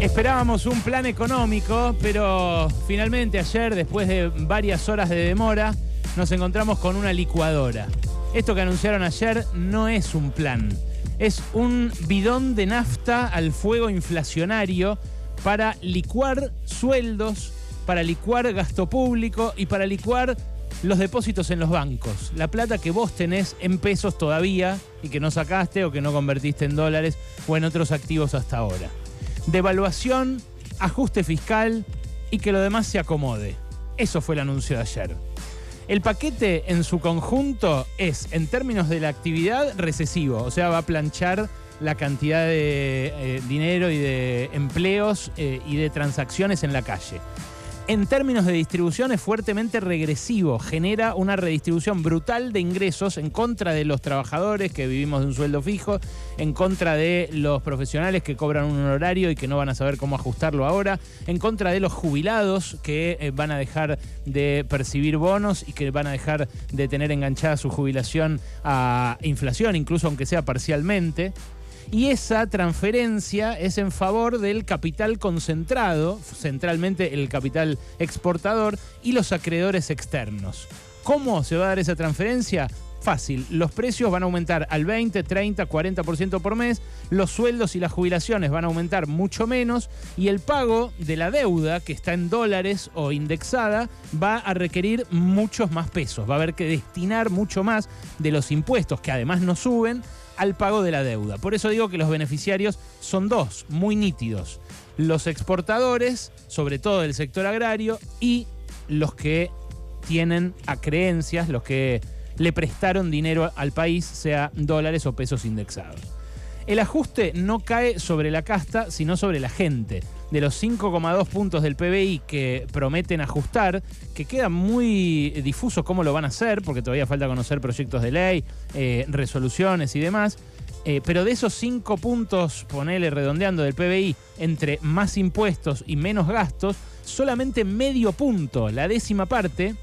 Esperábamos un plan económico, pero finalmente ayer, después de varias horas de demora, nos encontramos con una licuadora. Esto que anunciaron ayer no es un plan, es un bidón de nafta al fuego inflacionario para licuar sueldos, para licuar gasto público y para licuar los depósitos en los bancos. La plata que vos tenés en pesos todavía y que no sacaste o que no convertiste en dólares o en otros activos hasta ahora devaluación, ajuste fiscal y que lo demás se acomode. Eso fue el anuncio de ayer. El paquete en su conjunto es, en términos de la actividad, recesivo, o sea, va a planchar la cantidad de eh, dinero y de empleos eh, y de transacciones en la calle en términos de distribución es fuertemente regresivo, genera una redistribución brutal de ingresos en contra de los trabajadores que vivimos de un sueldo fijo, en contra de los profesionales que cobran un horario y que no van a saber cómo ajustarlo ahora, en contra de los jubilados que eh, van a dejar de percibir bonos y que van a dejar de tener enganchada su jubilación a inflación, incluso aunque sea parcialmente y esa transferencia es en favor del capital concentrado, centralmente el capital exportador y los acreedores externos. ¿Cómo se va a dar esa transferencia? Fácil, los precios van a aumentar al 20, 30, 40% por mes, los sueldos y las jubilaciones van a aumentar mucho menos y el pago de la deuda que está en dólares o indexada va a requerir muchos más pesos, va a haber que destinar mucho más de los impuestos que además no suben al pago de la deuda. Por eso digo que los beneficiarios son dos, muy nítidos. Los exportadores, sobre todo del sector agrario, y los que tienen a creencias, los que le prestaron dinero al país, sea dólares o pesos indexados. El ajuste no cae sobre la casta, sino sobre la gente de los 5,2 puntos del PBI que prometen ajustar, que queda muy difuso cómo lo van a hacer, porque todavía falta conocer proyectos de ley, eh, resoluciones y demás. Eh, pero de esos 5 puntos, ponele redondeando del PBI, entre más impuestos y menos gastos, solamente medio punto, la décima parte,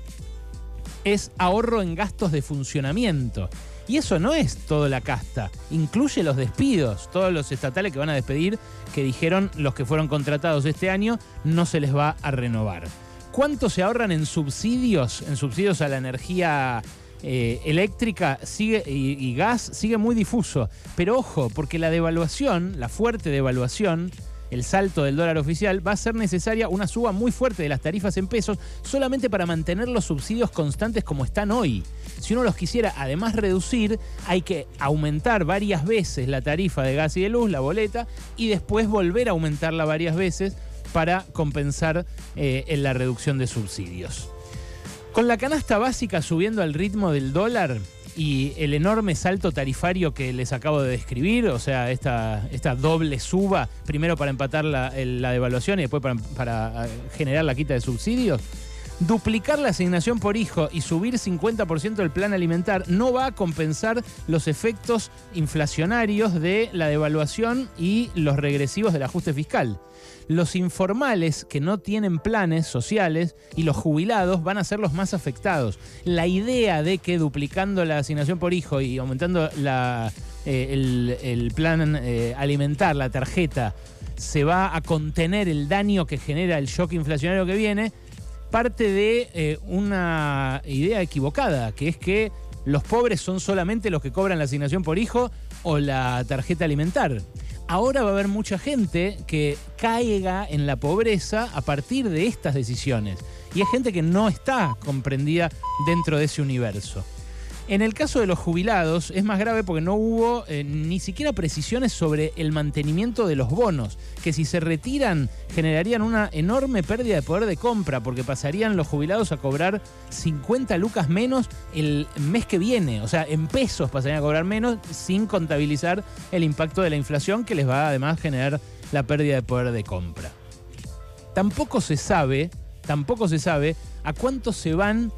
es ahorro en gastos de funcionamiento. Y eso no es toda la casta, incluye los despidos, todos los estatales que van a despedir, que dijeron los que fueron contratados este año, no se les va a renovar. ¿Cuánto se ahorran en subsidios, en subsidios a la energía eh, eléctrica sigue, y, y gas? Sigue muy difuso. Pero ojo, porque la devaluación, la fuerte devaluación, el salto del dólar oficial, va a ser necesaria una suba muy fuerte de las tarifas en pesos solamente para mantener los subsidios constantes como están hoy. Si uno los quisiera además reducir, hay que aumentar varias veces la tarifa de gas y de luz, la boleta, y después volver a aumentarla varias veces para compensar eh, en la reducción de subsidios. Con la canasta básica subiendo al ritmo del dólar, y el enorme salto tarifario que les acabo de describir, o sea, esta, esta doble suba, primero para empatar la, devaluación y después para, para generar la quita de subsidios, duplicar la asignación por hijo y subir 50% del plan alimentar no va a compensar los efectos inflacionarios de la devaluación y los regresivos del ajuste fiscal. Los informales que no tienen planes sociales y los jubilados van a ser los más afectados. La idea de que duplicando la asignación por hijo y aumentando la, eh, el, plan eh, alimentar, la tarjeta, se va a contener el daño que genera el shock inflacionario que viene, parte de eh, una idea equivocada, que es que los pobres son solamente los que cobran la asignación por hijo o la tarjeta alimentar. Ahora va a haber mucha gente que caiga en la pobreza a partir de estas decisiones. Y es gente que no está comprendida dentro de ese universo. En el caso de los jubilados es más grave porque no hubo eh, ni siquiera precisiones sobre el mantenimiento de los bonos, que si se retiran generarían una enorme pérdida de poder de compra porque pasarían los jubilados a cobrar 50 lucas menos el mes que viene, o sea, en pesos pasarían a cobrar menos sin contabilizar el impacto de la inflación que les va además a generar la pérdida de poder de compra. Tampoco se sabe, tampoco se sabe a cuánto se van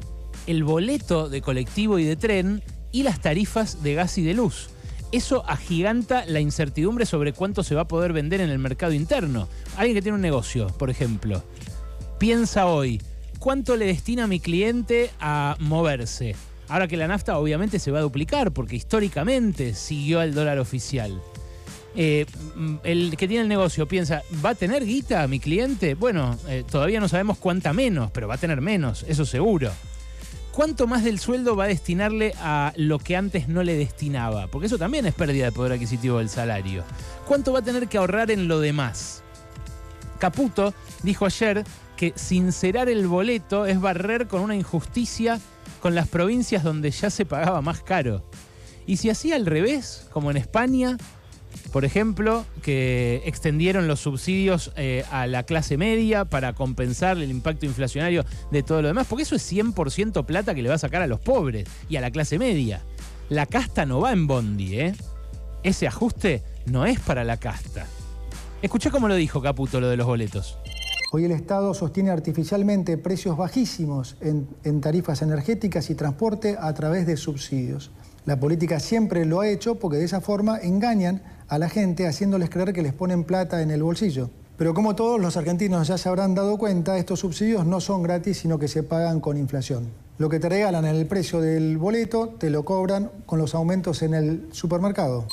el boleto de colectivo y de tren y las tarifas de gas y de luz. Eso agiganta la incertidumbre sobre cuánto se va a poder vender en el mercado interno. Alguien que tiene un negocio, por ejemplo, piensa hoy, ¿cuánto le destina a mi cliente a moverse? Ahora que la nafta obviamente se va a duplicar porque históricamente siguió al dólar oficial. eh, mm, el que tiene el negocio piensa, ¿va a tener guita mi cliente? Bueno, eh, todavía no sabemos cuánta menos, pero va a tener menos, eso seguro. ¿Cuánto más del sueldo va a destinarle a lo que antes no le destinaba? Porque eso también es pérdida de poder adquisitivo del salario. ¿Cuánto va a tener que ahorrar en lo demás? Caputo dijo ayer que sincerar el boleto es barrer con una injusticia con las provincias donde ya se pagaba más caro. Y si hacía al revés, como en España, por ejemplo, que extendieron los subsidios eh, a la clase media para compensar el impacto inflacionario de todo lo demás, porque eso es 100% plata que le va a sacar a los pobres y a la clase media. La casta no va en bondi, ¿eh? Ese ajuste no es para la casta. Escuché cómo lo dijo Caputo lo de los boletos. Hoy el Estado sostiene artificialmente precios bajísimos en, en tarifas energéticas y transporte a través de subsidios. La política siempre lo ha hecho porque de esa forma engañan a la gente haciéndoles creer que les ponen plata en el bolsillo. Pero como todos los argentinos ya se habrán dado cuenta, estos subsidios no son gratis, sino que se pagan con inflación. Lo que te regalan en el precio del boleto, te lo cobran con los aumentos en el supermercado.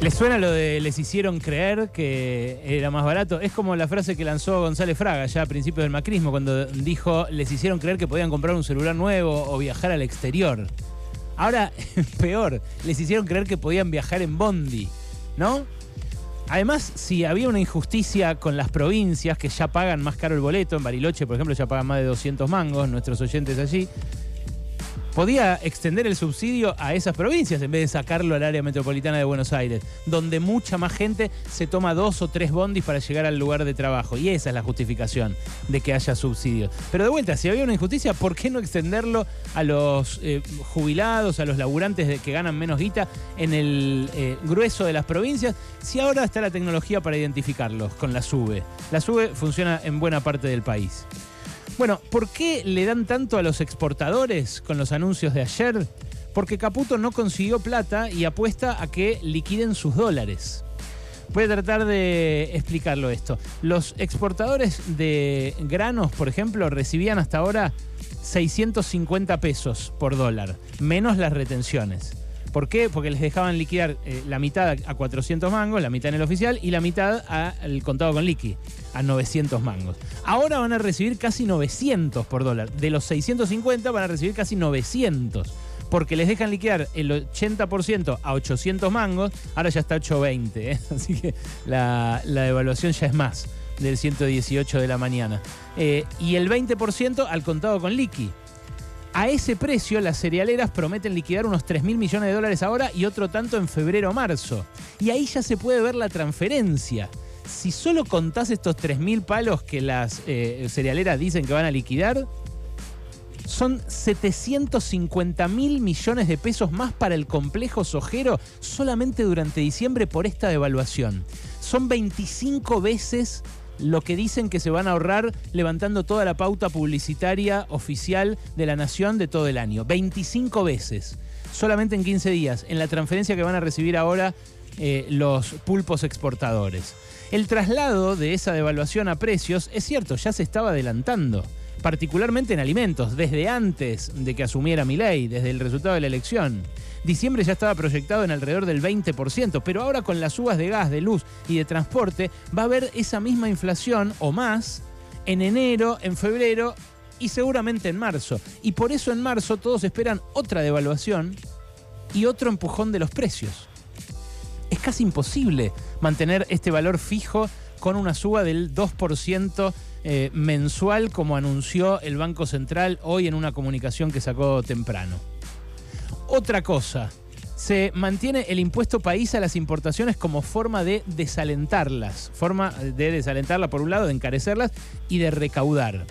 ¿Les suena lo de les hicieron creer que era más barato? Es como la frase que lanzó González Fraga ya a principios del macrismo, cuando dijo les hicieron creer que podían comprar un celular nuevo o viajar al exterior. Ahora, peor, les hicieron creer que podían viajar en Bondi, ¿no? Además, si había una injusticia con las provincias que ya pagan más caro el boleto, en Bariloche, por ejemplo, ya pagan más de 200 mangos, nuestros oyentes allí, podía extender el subsidio a esas provincias en vez de sacarlo al área metropolitana de Buenos Aires, donde mucha más gente se toma dos o tres bondis para llegar al lugar de trabajo. Y esa es la justificación de que haya subsidio. Pero de vuelta, si había una injusticia, ¿por qué no extenderlo a los eh, jubilados, a los laburantes que ganan menos guita en el eh, grueso de las provincias? Si ahora está la tecnología para identificarlos con la SUBE. La SUBE funciona en buena parte del país. Bueno, ¿por qué le dan tanto a los exportadores con los anuncios de ayer? Porque Caputo no consiguió plata y apuesta a que liquiden sus dólares. Voy a tratar de explicarlo esto. Los exportadores de granos, por ejemplo, recibían hasta ahora 650 pesos por dólar, menos las retenciones. ¿Por qué? Porque les dejaban liquidar eh, la mitad a 400 mangos, la mitad en el oficial y la mitad al contado con liqui, a 900 mangos. Ahora van a recibir casi 900 por dólar. De los 650 van a recibir casi 900. Porque les dejan liquidar el 80% a 800 mangos, ahora ya está 820. ¿eh? Así que la, devaluación ya es más del 118 de la mañana. Eh, y el 20% al contado con liqui. A ese precio, las cerealeras prometen liquidar unos 3 mil millones de dólares ahora y otro tanto en febrero o marzo. Y ahí ya se puede ver la transferencia. Si solo contás estos 3 mil palos que las eh, cerealeras dicen que van a liquidar, son 750 mil millones de pesos más para el complejo sojero solamente durante diciembre por esta devaluación. Son 25 veces lo que dicen que se van a ahorrar levantando toda la pauta publicitaria oficial de la nación de todo el año. 25 veces, solamente en 15 días, en la transferencia que van a recibir ahora eh, los pulpos exportadores. El traslado de esa devaluación a precios, es cierto, ya se estaba adelantando particularmente en alimentos, desde antes de que asumiera mi ley, desde el resultado de la elección. Diciembre ya estaba proyectado en alrededor del 20%, pero ahora con las subas de gas, de luz y de transporte va a haber esa misma inflación o más en enero, en febrero y seguramente en marzo. Y por eso en marzo todos esperan otra devaluación y otro empujón de los precios. Es casi imposible mantener este valor fijo con una suba del 2% eh, mensual como anunció el Banco Central hoy en una comunicación que sacó temprano. Otra cosa, se mantiene el impuesto país a las importaciones como forma de desalentarlas, forma de desalentarlas por un lado, de encarecerlas y de recaudar.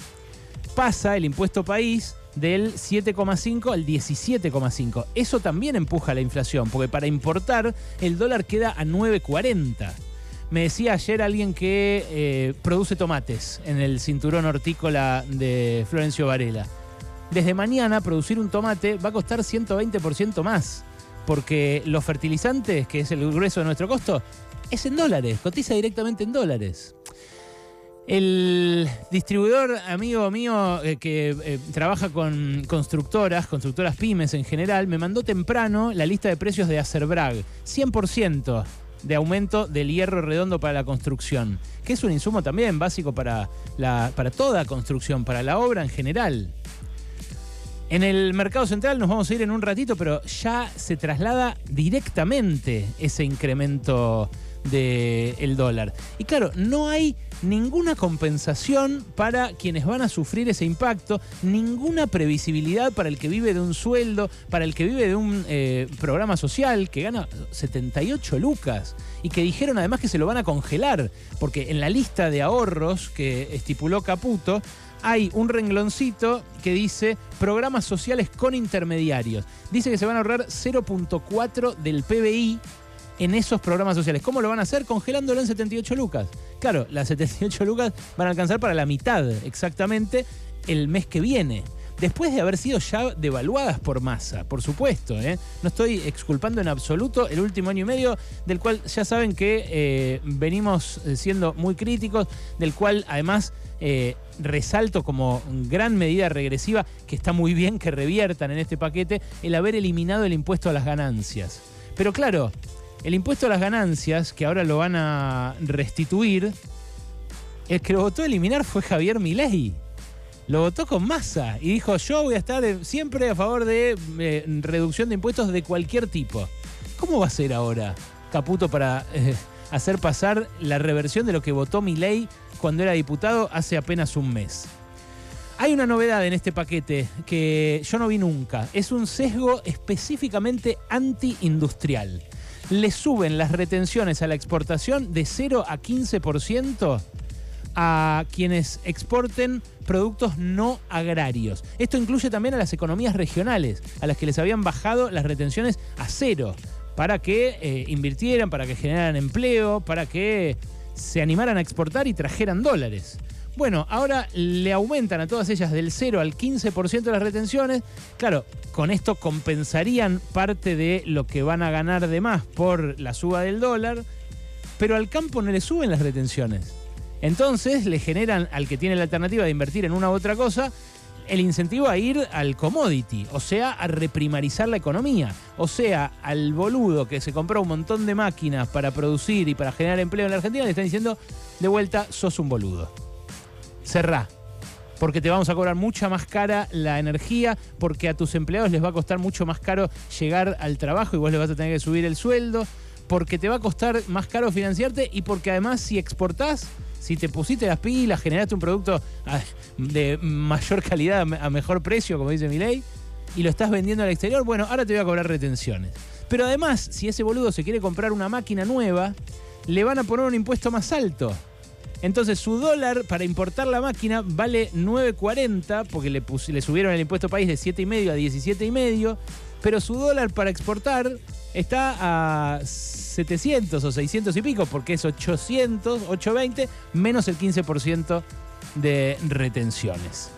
Pasa el impuesto país del 7,5 al 17,5. Eso también empuja la inflación, porque para importar el dólar queda a 9,40. Me decía ayer alguien que eh, produce tomates en el cinturón hortícola de Florencio Varela. Desde mañana producir un tomate va a costar 120% más, porque los fertilizantes, que es el grueso de nuestro costo, es en dólares, cotiza directamente en dólares. El distribuidor amigo mío eh, que eh, trabaja con constructoras, constructoras pymes en general, me mandó temprano la lista de precios de Acerbrag. 100% de aumento del hierro redondo para la construcción, que es un insumo también básico para, la, para toda construcción, para la obra en general. En el mercado central nos vamos a ir en un ratito, pero ya se traslada directamente ese incremento del dólar. Y claro, no hay ninguna compensación para quienes van a sufrir ese impacto, ninguna previsibilidad para el que vive de un sueldo, para el que vive de un eh, programa social que gana 78 lucas y que dijeron además que se lo van a congelar, porque en la lista de ahorros que estipuló Caputo, hay un rengloncito que dice programas sociales con intermediarios. Dice que se van a ahorrar 0.4 del PBI en esos programas sociales. ¿Cómo lo van a hacer? Congelándolo en 78 lucas. Claro, las 78 lucas van a alcanzar para la mitad exactamente el mes que viene. Después de haber sido ya devaluadas por masa, por supuesto. ¿eh? No estoy exculpando en absoluto el último año y medio, del cual ya saben que eh, venimos siendo muy críticos, del cual además eh, resalto como gran medida regresiva, que está muy bien que reviertan en este paquete, el haber eliminado el impuesto a las ganancias. Pero claro, el impuesto a las ganancias, que ahora lo van a restituir, el que lo votó eliminar fue Javier Milei. Lo votó con masa y dijo, yo voy a estar siempre a favor de eh, reducción de impuestos de cualquier tipo. ¿Cómo va a ser ahora Caputo para eh, hacer pasar la reversión de lo que votó Milei cuando era diputado hace apenas un mes? Hay una novedad en este paquete que yo no vi nunca. Es un sesgo específicamente anti-industrial le suben las retenciones a la exportación de 0 a 15% a quienes exporten productos no agrarios. Esto incluye también a las economías regionales, a las que les habían bajado las retenciones a cero, para que eh, invirtieran, para que generaran empleo, para que se animaran a exportar y trajeran dólares. Bueno, ahora le aumentan a todas ellas del 0 al 15% de las retenciones. Claro, con esto compensarían parte de lo que van a ganar de más por la suba del dólar, pero al campo no le suben las retenciones. Entonces le generan al que tiene la alternativa de invertir en una u otra cosa el incentivo a ir al commodity, o sea, a reprimarizar la economía, o sea, al boludo que se compró un montón de máquinas para producir y para generar empleo en la Argentina, le están diciendo de vuelta, sos un boludo cerrá. Porque te vamos a cobrar mucha más cara la energía, porque a tus empleados les va a costar mucho más caro llegar al trabajo y vos les vas a tener que subir el sueldo, porque te va a costar más caro financiarte y porque además si exportás, si te pusiste las pilas, generaste un producto ah, de mayor calidad a mejor precio, como dice mi ley, y lo estás vendiendo al exterior, bueno, ahora te voy a cobrar retenciones. Pero además, si ese boludo se quiere comprar una máquina nueva, le van a poner un impuesto más alto. Entonces su dólar para importar la máquina vale 9.40 porque le, le subieron el impuesto país de 7,5 a 17,5, pero su dólar para exportar está a 700 o 600 y pico porque es 800, 820 menos el 15% de retenciones.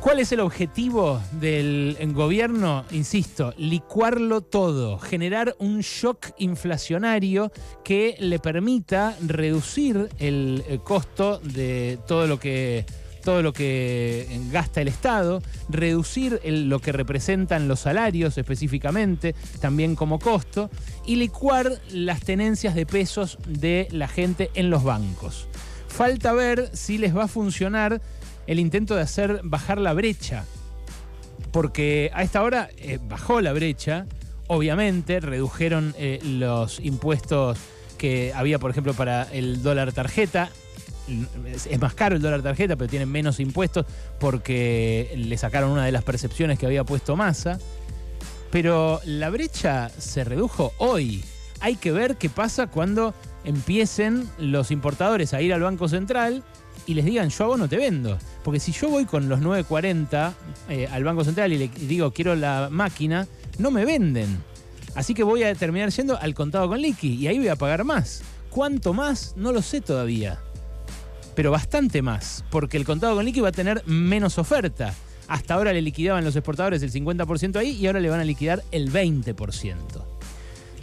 ¿Cuál es el objetivo del gobierno? Insisto, licuarlo todo, generar un shock inflacionario que le permita reducir el costo de todo lo que todo lo que gasta el Estado, reducir lo que representan los salarios específicamente, también como costo, y licuar las tenencias de pesos de la gente en los bancos. Falta ver si les va a funcionar el intento de hacer bajar la brecha. Porque a esta hora eh, bajó la brecha, obviamente redujeron eh, los impuestos que había, por ejemplo, para el dólar tarjeta. Es más caro el dólar tarjeta, pero tiene menos impuestos porque le sacaron una de las percepciones que había puesto masa. Pero la brecha se redujo hoy. Hay que ver qué pasa cuando empiecen los importadores a ir al Banco Central y les digan, yo a vos no te vendo. Porque si yo voy con los 940 eh, al Banco Central y le digo, quiero la máquina, no me venden. Así que voy a terminar yendo al contado con liqui y ahí voy a pagar más. ¿Cuánto más? No lo sé todavía. Pero bastante más, porque el contado con liqui va a tener menos oferta. Hasta ahora le liquidaban los exportadores el 50% ahí y ahora le van a liquidar el 20%.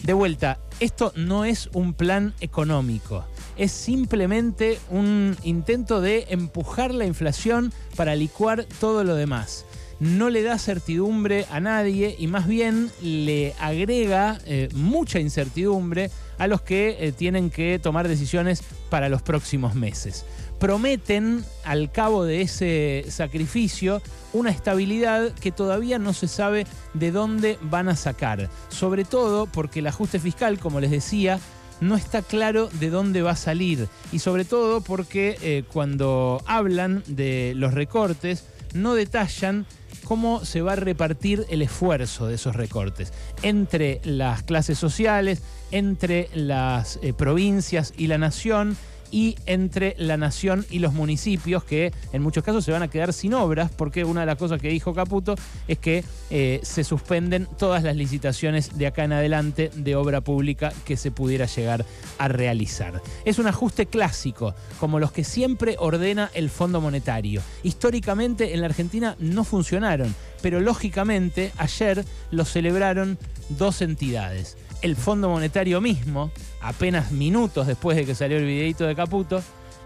De vuelta, esto no es un plan económico es simplemente un intento de empujar la inflación para licuar todo lo demás no le da certidumbre a nadie y más bien le agrega eh, mucha incertidumbre a los que eh, tienen que tomar decisiones para los próximos meses. Prometen al cabo de ese sacrificio una estabilidad que todavía no se sabe de dónde van a sacar, sobre todo porque el ajuste fiscal, como les decía, no está claro de dónde va a salir y sobre todo porque eh, cuando hablan de los recortes no detallan cómo se va a repartir el esfuerzo de esos recortes entre las clases sociales, entre las eh, provincias y la nación y entre la nación y los municipios que en muchos casos se van a quedar sin obras porque una de las cosas que dijo Caputo es que eh, se suspenden todas las licitaciones de acá en adelante de obra pública que se pudiera llegar a realizar. Es un ajuste clásico, como los que siempre ordena el Fondo Monetario. Históricamente en la Argentina no funcionaron, pero lógicamente ayer lo celebraron dos entidades el Fondo Monetario mismo, apenas minutos después de que salió el videito de Caputo,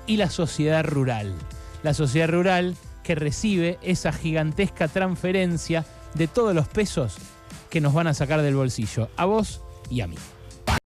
y la sociedad rural. La sociedad rural que recibe esa gigantesca transferencia de todos los pesos que nos van a sacar del bolsillo, a vos y a mí.